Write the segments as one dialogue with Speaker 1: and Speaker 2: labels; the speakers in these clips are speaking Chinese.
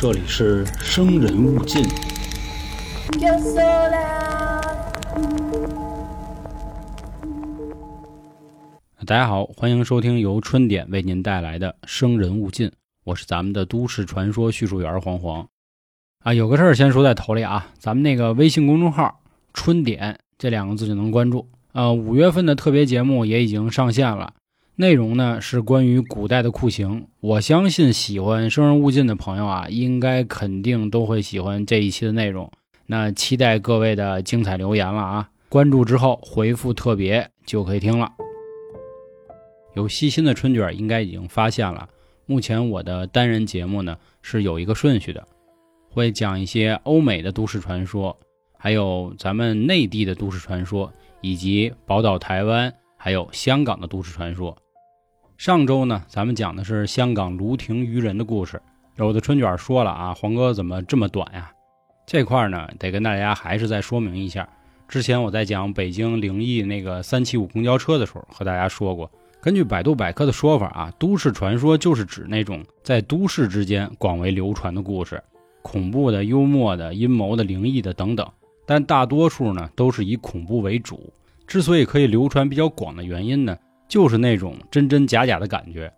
Speaker 1: 这里是生人勿近。大家好，欢迎收听由春点为您带来的《生人勿近》，我是咱们的都市传说叙述员黄黄。啊，有个事儿先说在头里啊，咱们那个微信公众号“春点”这两个字就能关注。呃，五月份的特别节目也已经上线了，内容呢是关于古代的酷刑。我相信喜欢《生人勿近》的朋友啊，应该肯定都会喜欢这一期的内容。那期待各位的精彩留言了啊！关注之后回复特别就可以听了。有细心的春卷应该已经发现了，目前我的单人节目呢是有一个顺序的，会讲一些欧美的都市传说，还有咱们内地的都市传说，以及宝岛台湾还有香港的都市传说。上周呢，咱们讲的是香港卢亭渔人的故事。有的春卷说了啊，黄哥怎么这么短呀？这块呢，得跟大家还是再说明一下。之前我在讲北京灵异那个三七五公交车的时候，和大家说过。根据百度百科的说法啊，都市传说就是指那种在都市之间广为流传的故事，恐怖的、幽默的、阴谋的、灵异的等等。但大多数呢都是以恐怖为主。之所以可以流传比较广的原因呢，就是那种真真假假的感觉。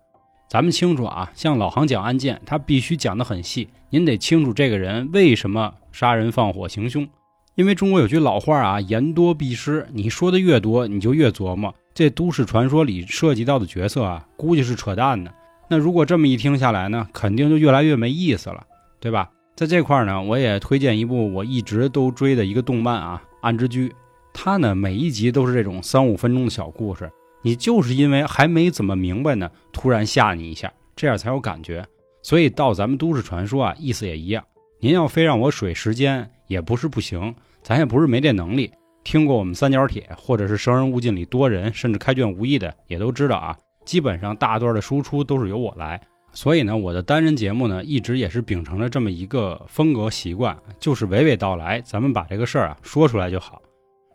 Speaker 1: 咱们清楚啊，像老行讲案件，他必须讲得很细，您得清楚这个人为什么杀人放火行凶。因为中国有句老话啊，言多必失，你说的越多，你就越琢磨。这都市传说里涉及到的角色啊，估计是扯淡的。那如果这么一听下来呢，肯定就越来越没意思了，对吧？在这块呢，我也推荐一部我一直都追的一个动漫啊，《暗之居》。它呢，每一集都是这种三五分钟的小故事，你就是因为还没怎么明白呢，突然吓你一下，这样才有感觉。所以到咱们都市传说啊，意思也一样。您要非让我水时间，也不是不行，咱也不是没这能力。听过我们三角铁或者是生人勿近里多人甚至开卷无益的，也都知道啊，基本上大段的输出都是由我来。所以呢，我的单人节目呢，一直也是秉承着这么一个风格习惯，就是娓娓道来，咱们把这个事儿啊说出来就好。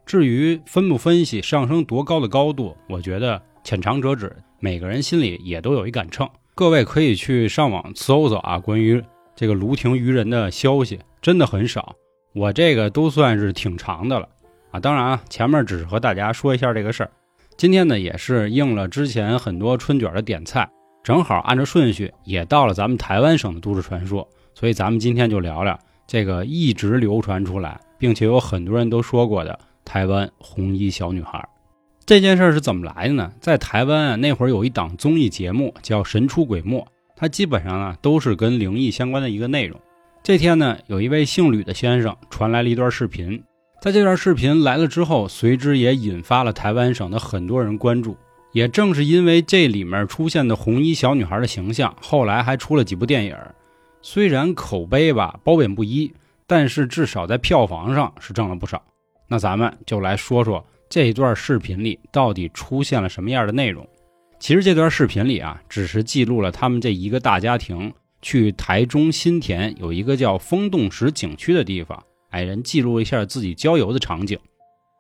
Speaker 1: 至于分不分析上升多高的高度，我觉得浅尝辄止，每个人心里也都有一杆秤。各位可以去上网搜搜啊，关于这个卢亭渔人的消息，真的很少。我这个都算是挺长的了。啊，当然啊，前面只是和大家说一下这个事儿。今天呢，也是应了之前很多春卷的点菜，正好按照顺序也到了咱们台湾省的都市传说，所以咱们今天就聊聊这个一直流传出来，并且有很多人都说过的台湾红衣小女孩。这件事是怎么来的呢？在台湾啊，那会儿有一档综艺节目叫《神出鬼没》，它基本上啊都是跟灵异相关的一个内容。这天呢，有一位姓吕的先生传来了一段视频。在这段视频来了之后，随之也引发了台湾省的很多人关注。也正是因为这里面出现的红衣小女孩的形象，后来还出了几部电影。虽然口碑吧褒贬不一，但是至少在票房上是挣了不少。那咱们就来说说这段视频里到底出现了什么样的内容。其实这段视频里啊，只是记录了他们这一个大家庭去台中新田有一个叫风洞石景区的地方。矮人记录了一下自己郊游的场景。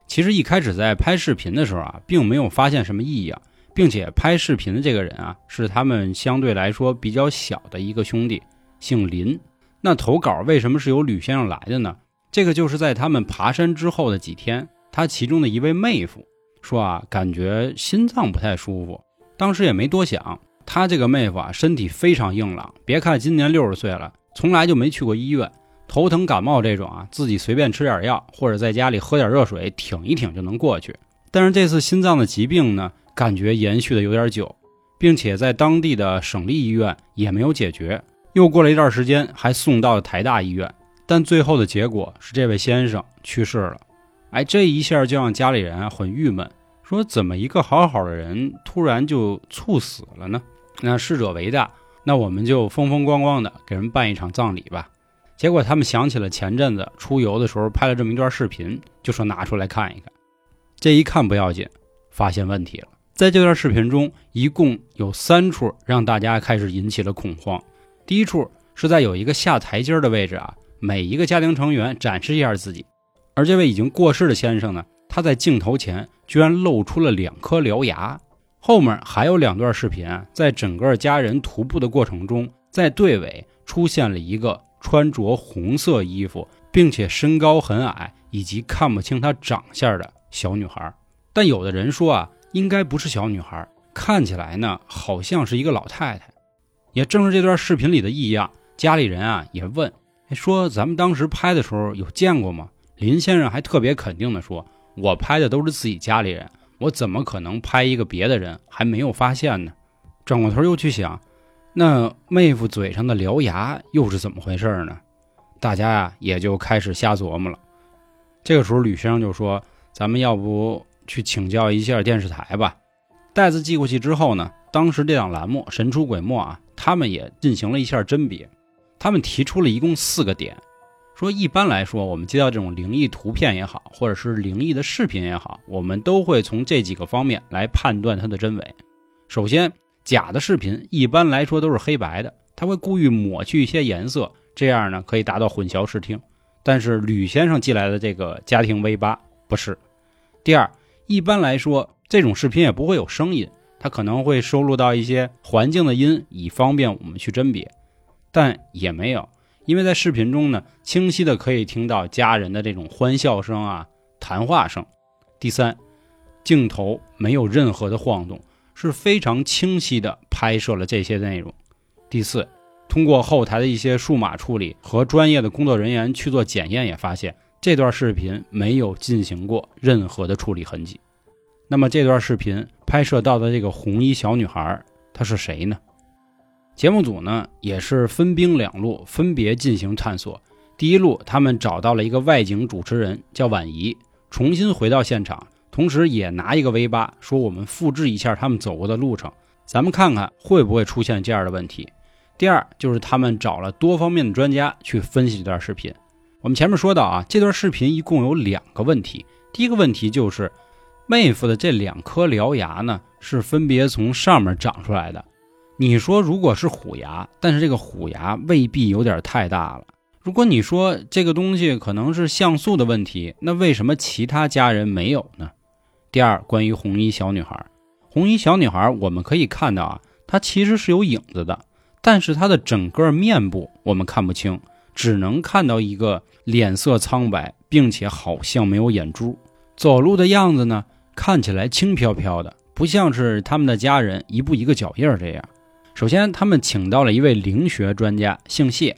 Speaker 1: 其实一开始在拍视频的时候啊，并没有发现什么异样，并且拍视频的这个人啊，是他们相对来说比较小的一个兄弟，姓林。那投稿为什么是由吕先生来的呢？这个就是在他们爬山之后的几天，他其中的一位妹夫说啊，感觉心脏不太舒服。当时也没多想，他这个妹夫啊，身体非常硬朗，别看今年六十岁了，从来就没去过医院。头疼感冒这种啊，自己随便吃点药，或者在家里喝点热水挺一挺就能过去。但是这次心脏的疾病呢，感觉延续的有点久，并且在当地的省立医院也没有解决。又过了一段时间，还送到了台大医院，但最后的结果是这位先生去世了。哎，这一下就让家里人很郁闷，说怎么一个好好的人突然就猝死了呢？那逝者为大，那我们就风风光光的给人办一场葬礼吧。结果他们想起了前阵子出游的时候拍了这么一段视频，就说拿出来看一看。这一看不要紧，发现问题了。在这段视频中，一共有三处让大家开始引起了恐慌。第一处是在有一个下台阶的位置啊，每一个家庭成员展示一下自己。而这位已经过世的先生呢，他在镜头前居然露出了两颗獠牙。后面还有两段视频，在整个家人徒步的过程中，在队尾出现了一个。穿着红色衣服，并且身高很矮，以及看不清她长相的小女孩。但有的人说啊，应该不是小女孩，看起来呢好像是一个老太太。也正是这段视频里的异样，家里人啊也问，说咱们当时拍的时候有见过吗？林先生还特别肯定的说，我拍的都是自己家里人，我怎么可能拍一个别的人还没有发现呢？转过头又去想，那妹夫嘴上的獠牙又是怎么回事呢？大家呀也就开始瞎琢磨了。这个时候吕先生就说，咱们要不去请教一下电视台吧？袋子寄过去之后呢，当时这档栏目《神出鬼没》啊。他们也进行了一下甄别，他们提出了一共四个点，说一般来说，我们接到这种灵异图片也好，或者是灵异的视频也好，我们都会从这几个方面来判断它的真伪。首先，假的视频一般来说都是黑白的，他会故意抹去一些颜色，这样呢可以达到混淆视听。但是吕先生寄来的这个家庭 V 八不是。第二，一般来说，这种视频也不会有声音。它可能会收录到一些环境的音，以方便我们去甄别，但也没有，因为在视频中呢，清晰的可以听到家人的这种欢笑声啊、谈话声。第三，镜头没有任何的晃动，是非常清晰的拍摄了这些内容。第四，通过后台的一些数码处理和专业的工作人员去做检验，也发现这段视频没有进行过任何的处理痕迹。那么这段视频拍摄到的这个红衣小女孩，她是谁呢？节目组呢也是分兵两路，分别进行探索。第一路，他们找到了一个外景主持人，叫婉仪，重新回到现场，同时也拿一个 V 八，说我们复制一下他们走过的路程，咱们看看会不会出现这样的问题。第二，就是他们找了多方面的专家去分析这段视频。我们前面说到啊，这段视频一共有两个问题，第一个问题就是。妹夫的这两颗獠牙呢，是分别从上面长出来的。你说如果是虎牙，但是这个虎牙未必有点太大了。如果你说这个东西可能是像素的问题，那为什么其他家人没有呢？第二，关于红衣小女孩，红衣小女孩我们可以看到啊，她其实是有影子的，但是她的整个面部我们看不清，只能看到一个脸色苍白，并且好像没有眼珠，走路的样子呢。看起来轻飘飘的，不像是他们的家人一步一个脚印这样。首先，他们请到了一位灵学专家，姓谢。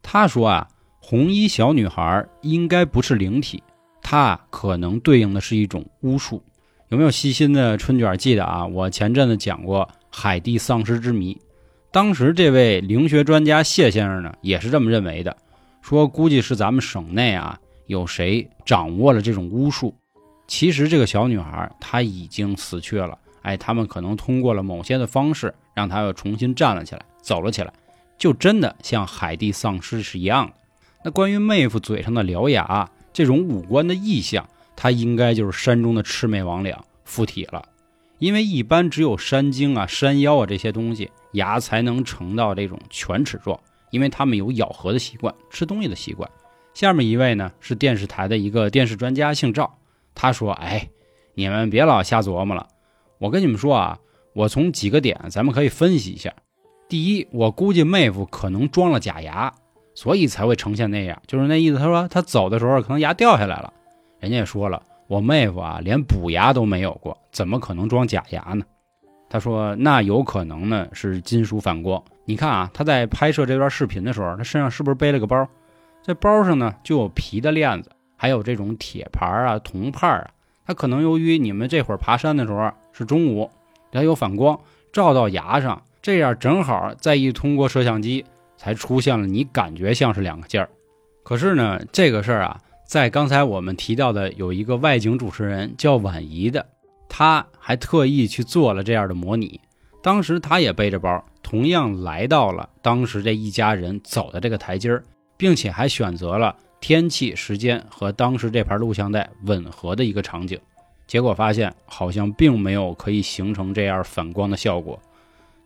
Speaker 1: 他说啊，红衣小女孩应该不是灵体，她可能对应的是一种巫术。有没有细心的春卷记得啊？我前阵子讲过海地丧尸之谜，当时这位灵学专家谢先生呢，也是这么认为的，说估计是咱们省内啊有谁掌握了这种巫术。其实这个小女孩她已经死去了，哎，他们可能通过了某些的方式，让他又重新站了起来，走了起来，就真的像海地丧尸是一样的。那关于妹夫嘴上的獠牙这种五官的异象，他应该就是山中的魑魅魍魉附体了，因为一般只有山精啊、山妖啊这些东西牙才能成到这种犬齿状，因为他们有咬合的习惯，吃东西的习惯。下面一位呢是电视台的一个电视专家，姓赵。他说：“哎，你们别老瞎琢磨了。我跟你们说啊，我从几个点咱们可以分析一下。第一，我估计妹夫可能装了假牙，所以才会呈现那样。就是那意思。他说他走的时候可能牙掉下来了。人家也说了，我妹夫啊连补牙都没有过，怎么可能装假牙呢？他说那有可能呢是金属反光。你看啊，他在拍摄这段视频的时候，他身上是不是背了个包？这包上呢就有皮的链子。”还有这种铁牌啊、铜牌啊，他可能由于你们这会儿爬山的时候是中午，它有反光照到牙上，这样正好再一通过摄像机，才出现了你感觉像是两个件儿。可是呢，这个事儿啊，在刚才我们提到的有一个外景主持人叫婉仪的，他还特意去做了这样的模拟。当时他也背着包，同样来到了当时这一家人走的这个台阶儿，并且还选择了。天气、时间和当时这盘录像带吻合的一个场景，结果发现好像并没有可以形成这样反光的效果。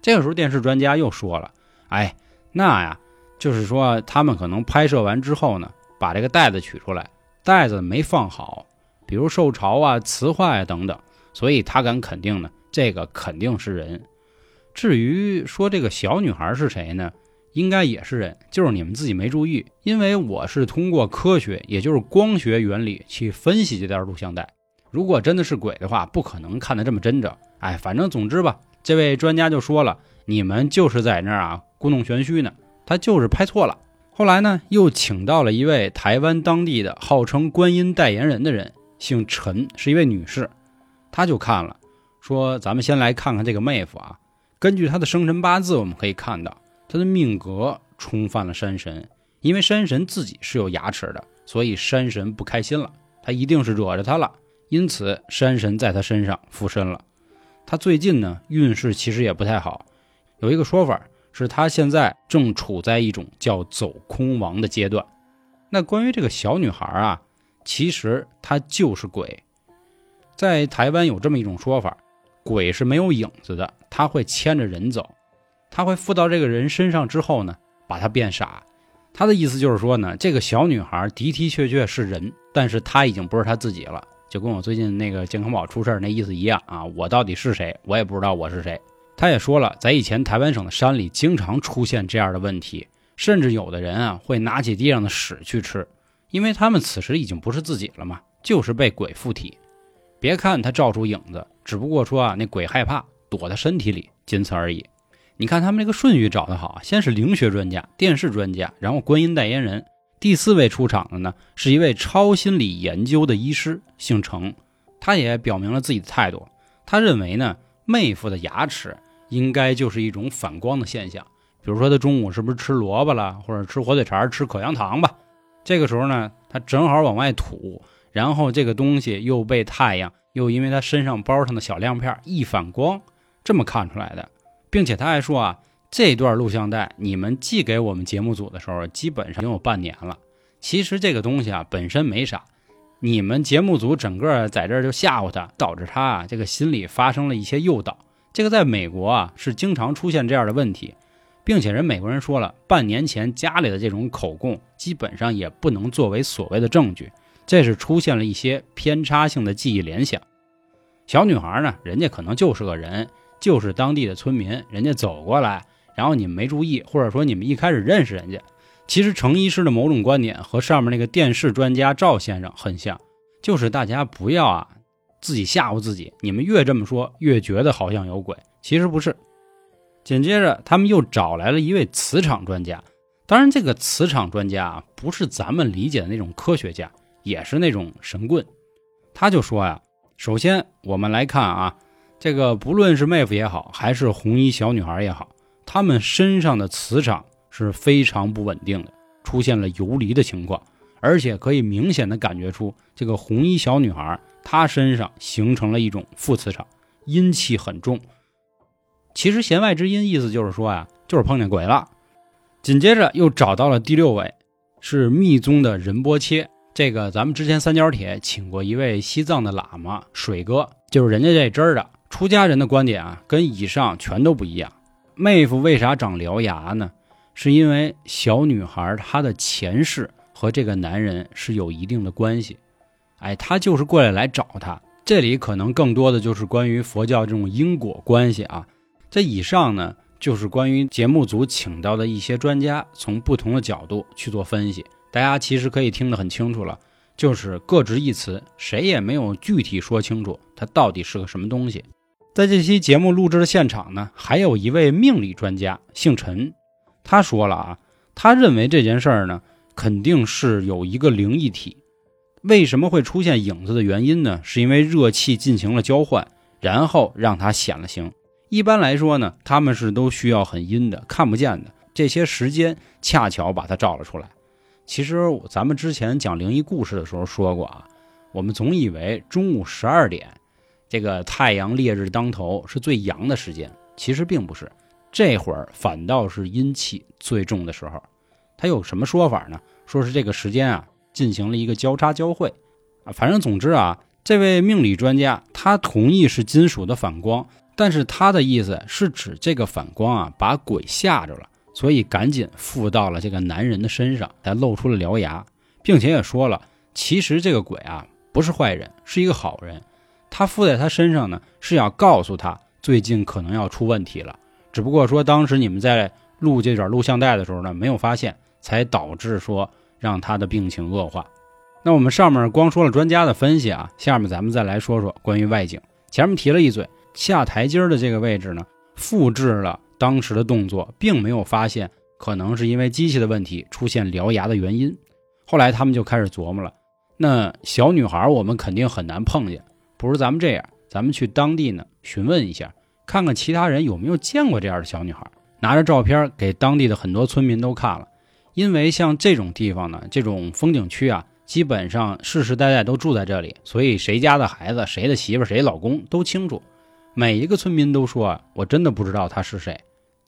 Speaker 1: 这个时候，电视专家又说了：“哎，那呀，就是说他们可能拍摄完之后呢，把这个袋子取出来，袋子没放好，比如受潮啊、磁化啊等等，所以他敢肯定呢，这个肯定是人。至于说这个小女孩是谁呢？应该也是人，就是你们自己没注意。因为我是通过科学，也就是光学原理去分析这段录像带。如果真的是鬼的话，不可能看得这么真着。哎，反正总之吧，这位专家就说了，你们就是在那儿啊故弄玄虚呢，他就是拍错了。后来呢，又请到了一位台湾当地的号称观音代言人的人，姓陈，是一位女士，她就看了，说咱们先来看看这个妹夫啊。根据她的生辰八字，我们可以看到她的命格冲犯了山神，因为山神自己是有牙齿的，所以山神不开心了，他一定是惹着他了，因此山神在他身上附身了。他最近呢运势其实也不太好，有一个说法。是他现在正处在一种叫走空亡的阶段。那关于这个小女孩啊，其实她就是鬼。在台湾有这么一种说法，鬼是没有影子的，他会牵着人走，他会附到这个人身上之后呢，把他变傻。他的意思就是说呢，这个小女孩的的确确是人，但是她已经不是她自己了，就跟我最近那个健康宝出事那意思一样啊。我到底是谁，我也不知道我是谁。他也说了，在以前台湾省的山里经常出现这样的问题，甚至有的人啊会拿起地上的屎去吃，因为他们此时已经不是自己了嘛，就是被鬼附体。别看他照出影子，只不过说啊那鬼害怕躲在身体里，仅此而已。你看他们这个顺序找得好，先是灵学专家、电视专家，然后观音代言人，第四位出场的呢是一位超心理研究的医师，姓程，他也表明了自己的态度，他认为呢妹夫的牙齿。应该就是一种反光的现象，比如说他中午是不是吃萝卜了，或者吃火腿肠、吃口香糖吧？这个时候呢，他正好往外吐，然后这个东西又被太阳，又因为他身上包上的小亮片一反光，这么看出来的。并且他还说啊，这段录像带你们寄给我们节目组的时候，基本上已经有半年了。其实这个东西啊本身没啥，你们节目组整个在这儿就吓唬他，导致他啊这个心理发生了一些诱导。这个在美国啊是经常出现这样的问题，并且人美国人说了，半年前家里的这种口供基本上也不能作为所谓的证据，这是出现了一些偏差性的记忆联想。小女孩呢，人家可能就是个人，就是当地的村民，人家走过来，然后你们没注意，或者说你们一开始认识人家。其实程医师的某种观点和上面那个电视专家赵先生很像，就是大家不要啊。自己吓唬自己，你们越这么说，越觉得好像有鬼，其实不是。紧接着，他们又找来了一位磁场专家，当然，这个磁场专家啊，不是咱们理解的那种科学家，也是那种神棍。他就说呀，首先我们来看啊，这个不论是妹夫也好，还是红衣小女孩也好，他们身上的磁场是非常不稳定的，出现了游离的情况。而且可以明显的感觉出，这个红衣小女孩她身上形成了一种负磁场，阴气很重。其实弦外之音意思就是说呀，就是碰见鬼了。紧接着又找到了第六位，是密宗的仁波切。这个咱们之前三角铁请过一位西藏的喇嘛水哥，就是人家这支儿的出家人的观点啊，跟以上全都不一样。妹夫为啥长獠牙呢？是因为小女孩她的前世。和这个男人是有一定的关系，哎，他就是过来来找他。这里可能更多的就是关于佛教这种因果关系啊。这以上呢，就是关于节目组请到的一些专家从不同的角度去做分析。大家其实可以听得很清楚了，就是各执一词，谁也没有具体说清楚它到底是个什么东西。在这期节目录制的现场呢，还有一位命理专家，姓陈，他说了啊，他认为这件事儿呢。肯定是有一个灵异体，为什么会出现影子的原因呢？是因为热气进行了交换，然后让它显了形。一般来说呢，他们是都需要很阴的、看不见的这些时间，恰巧把它照了出来。其实咱们之前讲灵异故事的时候说过啊，我们总以为中午十二点，这个太阳烈日当头是最阳的时间，其实并不是，这会儿反倒是阴气最重的时候。他有什么说法呢？说是这个时间啊，进行了一个交叉交汇，啊，反正总之啊，这位命理专家他同意是金属的反光，但是他的意思是指这个反光啊把鬼吓着了，所以赶紧附到了这个男人的身上，才露出了獠牙，并且也说了，其实这个鬼啊不是坏人，是一个好人，他附在他身上呢是要告诉他最近可能要出问题了，只不过说当时你们在。录这卷录像带的时候呢，没有发现，才导致说让他的病情恶化。那我们上面光说了专家的分析啊，下面咱们再来说说关于外景。前面提了一嘴，下台阶的这个位置呢，复制了当时的动作，并没有发现可能是因为机器的问题出现獠牙的原因。后来他们就开始琢磨了，那小女孩我们肯定很难碰见，不如咱们这样，咱们去当地呢询问一下，看看其他人有没有见过这样的小女孩，拿着照片给当地的很多村民都看了。因为像这种地方呢，这种风景区啊。基本上世世代代都住在这里，所以谁家的孩子、谁的媳妇、谁老公都清楚。每一个村民都说啊：“我真的不知道她是谁。”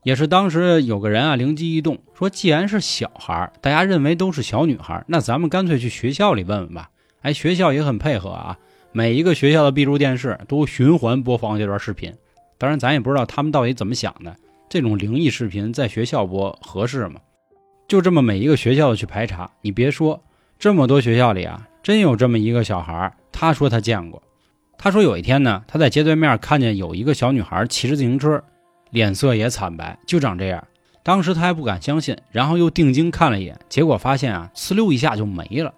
Speaker 1: 也是当时有个人啊灵机一动，说：“既然是小孩，大家认为都是小女孩，那咱们干脆去学校里问问吧。”哎，学校也很配合啊，每一个学校的闭路电视都循环播放这段视频。当然，咱也不知道他们到底怎么想的，这种灵异视频在学校播合适吗？就这么每一个学校的去排查，你别说。这么多学校里啊，真有这么一个小孩他说他见过。他说有一天呢，他在街对面看见有一个小女孩骑着自行车，脸色也惨白，就长这样。当时他还不敢相信，然后又定睛看了一眼，结果发现啊，呲溜一下就没了。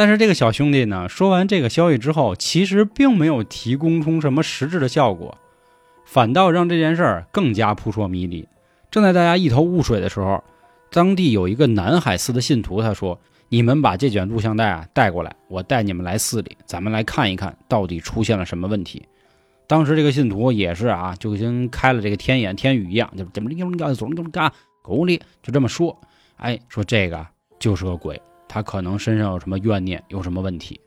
Speaker 1: 但是这个小兄弟呢，说完这个消息之后，其实并没有提供出什么实质的效果，反倒让这件事儿更加扑朔迷离。正在大家一头雾水的时候，当地有一个南海寺的信徒，他说。你们把这卷录像带啊带过来，我带你们来寺里，咱们来看一看到底出现了什么问题。当时这个信徒也是啊，就跟开了这个天眼天语一样，就怎么怎么怎么怎么怎么干，狗力就这么说。哎，说这个就是个鬼，他可能身上有什么怨念，有什么问题。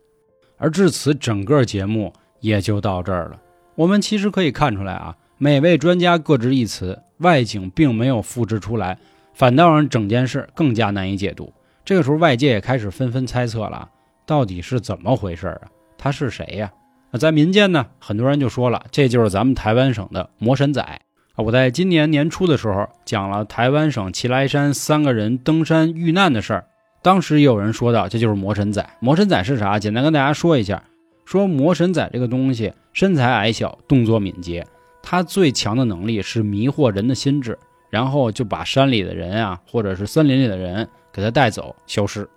Speaker 1: 而至此，整个节目也就到这儿了。我们其实可以看出来啊，每位专家各执一词，外景并没有复制出来，反倒让整件事更加难以解读。这个时候，外界也开始纷纷猜测了，到底是怎么回事啊？他是谁呀？那在民间呢，很多人就说了，这就是咱们台湾省的魔神仔啊！我在今年年初的时候讲了台湾省奇来山三个人登山遇难的事儿，当时也有人说到，这就是魔神仔。魔神仔是啥？简单跟大家说一下，说魔神仔这个东西，身材矮小，动作敏捷，他最强的能力是迷惑人的心智，然后就把山里的人啊，或者是森林里的人。给他带走，消失。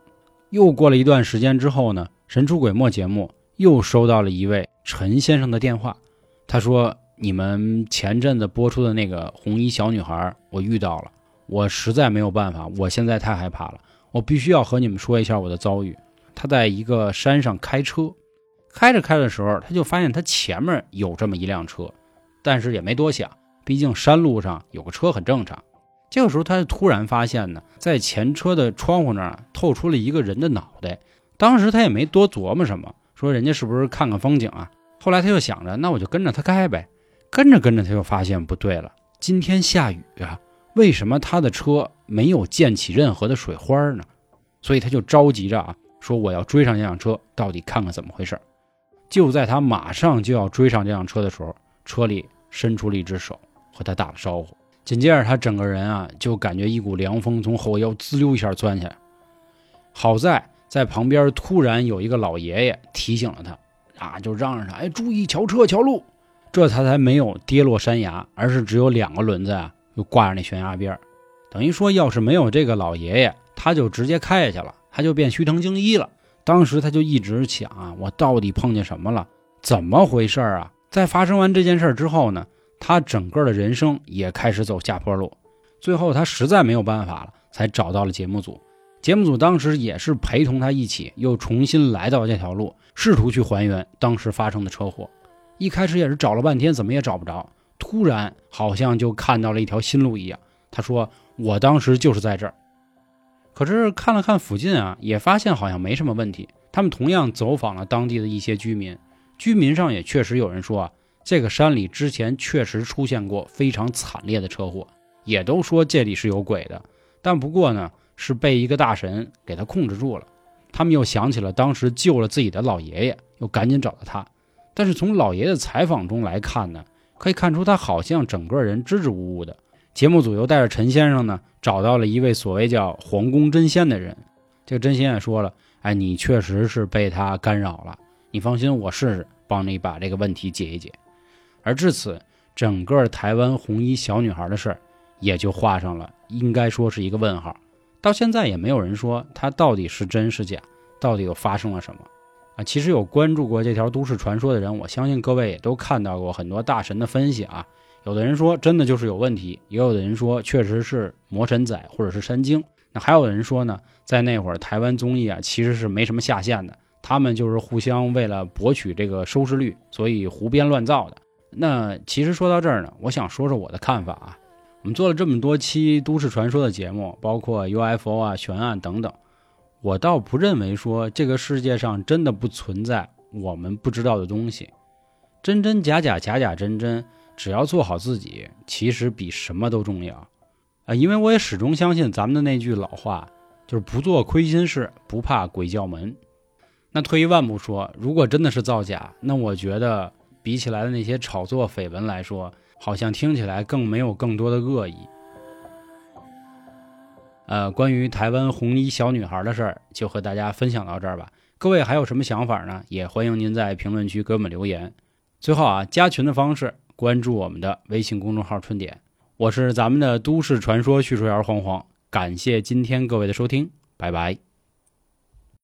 Speaker 1: 又过了一段时间之后呢，神出鬼没节目又收到了一位陈先生的电话。他说：“你们前阵子播出的那个红衣小女孩，我遇到了，我实在没有办法，我现在太害怕了，我必须要和你们说一下我的遭遇。”他在一个山上开车，开着开的时候，他就发现他前面有这么一辆车，但是也没多想，毕竟山路上有个车很正常。这个时候，他就突然发现呢，在前车的窗户那儿透出了一个人的脑袋。当时他也没多琢磨什么，说人家是不是看看风景啊？后来他又想着，那我就跟着他开呗。跟着跟着，他就发现不对了，今天下雨啊，为什么他的车没有溅起任何的水花呢？所以他就着急着啊，说我要追上这辆车，到底看看怎么回事。就在他马上就要追上这辆车的时候，车里伸出了一只手，和他打了招呼。紧接着，他整个人啊，就感觉一股凉风从后腰滋溜一下钻下来。好在在旁边突然有一个老爷爷提醒了他，啊，就嚷嚷着：“哎，注意瞧车瞧路。”这他才没有跌落山崖，而是只有两个轮子啊，又挂着那悬崖边等于说，要是没有这个老爷爷，他就直接开下去了，他就变虚藤精一了。当时他就一直想啊，我到底碰见什么了？怎么回事啊？在发生完这件事之后呢？他整个的人生也开始走下坡路，最后他实在没有办法了，才找到了节目组。节目组当时也是陪同他一起，又重新来到这条路，试图去还原当时发生的车祸。一开始也是找了半天，怎么也找不着。突然好像就看到了一条新路一样。他说：“我当时就是在这儿。”可是看了看附近啊，也发现好像没什么问题。他们同样走访了当地的一些居民，居民上也确实有人说啊。这个山里之前确实出现过非常惨烈的车祸，也都说这里是有鬼的，但不过呢是被一个大神给他控制住了。他们又想起了当时救了自己的老爷爷，又赶紧找到他。但是从老爷爷的采访中来看呢，可以看出他好像整个人支支吾吾的。节目组又带着陈先生呢找到了一位所谓叫皇宫真仙的人，这个真仙也说了：“哎，你确实是被他干扰了，你放心，我试试帮你把这个问题解一解。”而至此，整个台湾红衣小女孩的事儿也就画上了应该说是一个问号。到现在也没有人说它到底是真是假，到底又发生了什么啊？其实有关注过这条都市传说的人，我相信各位也都看到过很多大神的分析啊。有的人说真的就是有问题，也有的人说确实是魔神仔或者是山精。那还有的人说呢，在那会儿台湾综艺啊其实是没什么下限的，他们就是互相为了博取这个收视率，所以胡编乱造的。那其实说到这儿呢，我想说说我的看法啊。我们做了这么多期都市传说的节目，包括 UFO 啊、悬案等等，我倒不认为说这个世界上真的不存在我们不知道的东西，真真假假，假假真真。只要做好自己，其实比什么都重要，啊！因为我也始终相信咱们的那句老话，就是不做亏心事，不怕鬼叫门。那退一万步说，如果真的是造假，那我觉得比起来的那些炒作绯闻来说，好像听起来更没有更多的恶意。呃，关于台湾红衣小女孩的事儿，就和大家分享到这儿吧。各位还有什么想法呢？也欢迎您在评论区给我们留言。最后啊，加群的方式。关注我们的微信公众号“春点”，我是咱们的都市传说叙述员黄黄，感谢今天各位的收听，拜拜。